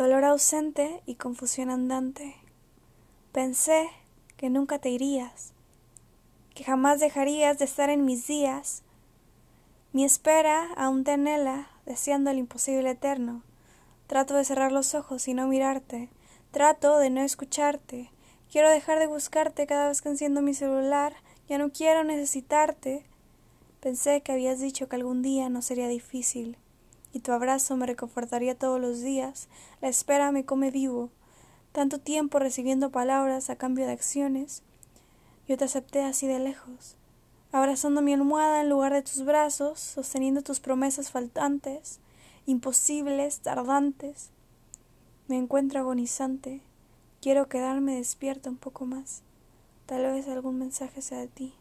dolor ausente y confusión andante. Pensé que nunca te irías, que jamás dejarías de estar en mis días. Mi espera aún te anhela, deseando el imposible eterno. Trato de cerrar los ojos y no mirarte, trato de no escucharte. Quiero dejar de buscarte cada vez que enciendo mi celular, ya no quiero necesitarte. Pensé que habías dicho que algún día no sería difícil, y tu abrazo me reconfortaría todos los días, la espera me come vivo, tanto tiempo recibiendo palabras a cambio de acciones. Yo te acepté así de lejos, abrazando mi almohada en lugar de tus brazos, sosteniendo tus promesas faltantes, imposibles, tardantes. Me encuentro agonizante, quiero quedarme despierta un poco más. Tal vez algún mensaje sea de ti.